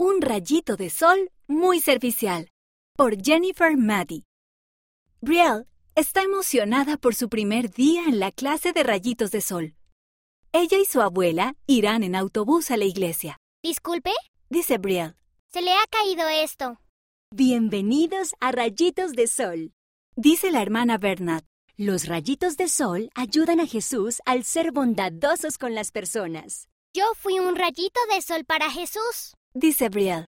Un rayito de sol muy servicial. Por Jennifer Maddy. Brielle está emocionada por su primer día en la clase de rayitos de sol. Ella y su abuela irán en autobús a la iglesia. Disculpe, Dice Brielle. se le ha caído esto. Bienvenidos a Rayitos de Sol. Dice la hermana Bernard. Los rayitos de sol ayudan a Jesús al ser bondadosos con las personas. Yo fui un rayito de sol para Jesús. Dice Brielle.